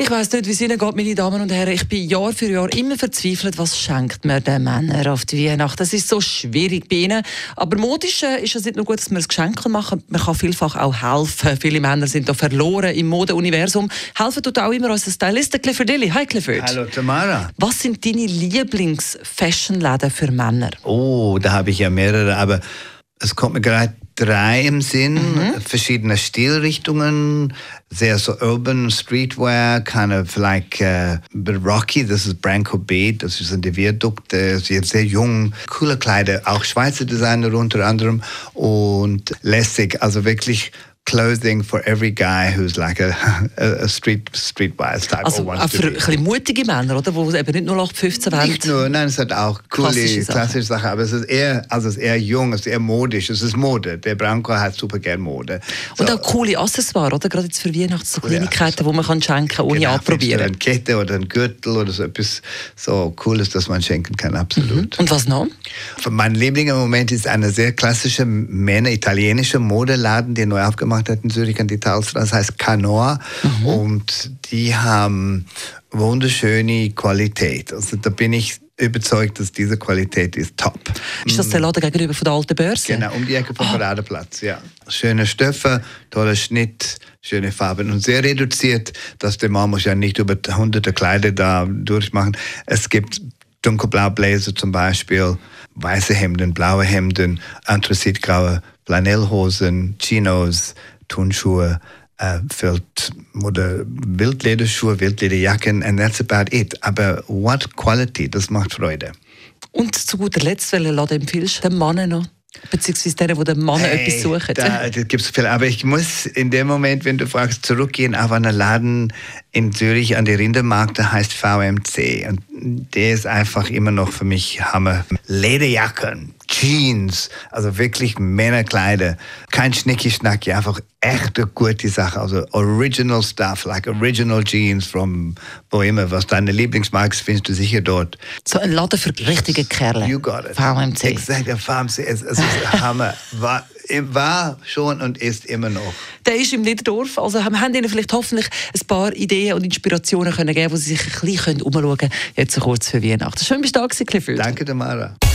Ich weiss nicht, wie es Ihnen geht, meine Damen und Herren. Ich bin Jahr für Jahr immer verzweifelt, was schenkt man den Männern auf die Weihnacht. Das ist so schwierig bei ihnen. Aber modisch äh, ist es nicht nur gut, dass man ein Geschenk machen Man kann vielfach auch helfen. Viele Männer sind da verloren im Modeuniversum. Helfen tut auch immer unser Stylist Clifford Dilly. Hi Clifford. Hallo Tamara. Was sind deine Lieblings-Fashion-Läden für Männer? Oh, da habe ich ja mehrere, aber es kommt mir gerade drei im Sinn, Mhm. verschiedene Stilrichtungen, sehr so urban Streetwear, kind of like uh, rocky, das ist Branko Beat, das sind die Viadukte, ist sehr jung, coole Kleider, auch Schweizer Designer unter anderem und lässig, also wirklich Clothing for every guy who's like a, a, street streetwise type Also or auch wants to für ein mutige Männer, oder? Die eben nicht nur 815 wollen. Nicht nur, nein, es hat auch coole Klassische klassische, Sachen. Sachen, aber es ist eher, also es ist eher jung, es ist eher modisch, es ist Mode. Der Branko hat super gern Mode. Und So, auch coole Accessoires, oder? Gerade jetzt für Weihnachten so Kleinigkeiten, die man kann schenken ohne genau, anprobieren. Eine Kette oder ein Gürtel oder so etwas so Cooles, das man schenken kann, absolut. Und was noch? Mein Liebling im Moment ist eine sehr klassische Männer italienische Modeladen, die neu aufgemacht hat in Zürich an die Talstraße. Das heißt Canoa. Und die haben wunderschöne Qualität. Also da bin ich überzeugt, dass diese Qualität ist top. Ist das der Laden gegenüber von der alten Börse? Genau, um die Ecke vom Paradeplatz, ja. Schöne Stoffe, toller Schnitt, schöne Farben und sehr reduziert, dass der Mann muss ja nicht über hunderte Kleider da durchmachen. Es gibt dunkelblaue Bläser zum Beispiel, weiße Hemden, blaue Hemden, anthrazitgraue Flanellhosen, Chinos, Turnschuhe, äh, Feld oder Wildlederschuhe, Wildlederjacken, and that's about it. Aber what quality, das macht Freude. Und zu guter Letzt, welchen Laden empfiehlst du den Männern noch? Beziehungsweise denen, die den Mann Hey, etwas suchen. Da, da gibt es viel. Aber ich muss in dem Moment, wenn du fragst, zurückgehen auf einen Laden in Zürich an die Rindermarkt, der heißt VMC. Und der ist einfach immer noch für mich Hammer. Lederjacken, Jeans, also wirklich Männerkleider. Kein Schnicki-Schnacki, einfach echte gute Sache. Also original stuff, like original jeans from wo immer. Was deine Lieblingsmarke ist, findest du sicher dort. So ein Laden für richtige Kerle. You got it. VMC. Exakt, VMC. Es, es ist Hammer. War, war schon und ist immer noch. Der ist im Niederdorf. Also haben haben Ihnen vielleicht hoffentlich ein paar Ideen und Inspirationen können geben, wo Sie sich ein bisschen umschauen können, jetzt so kurz für Weihnachten. Schön, bist du da gewesen, Clifford. Danke, Tamara.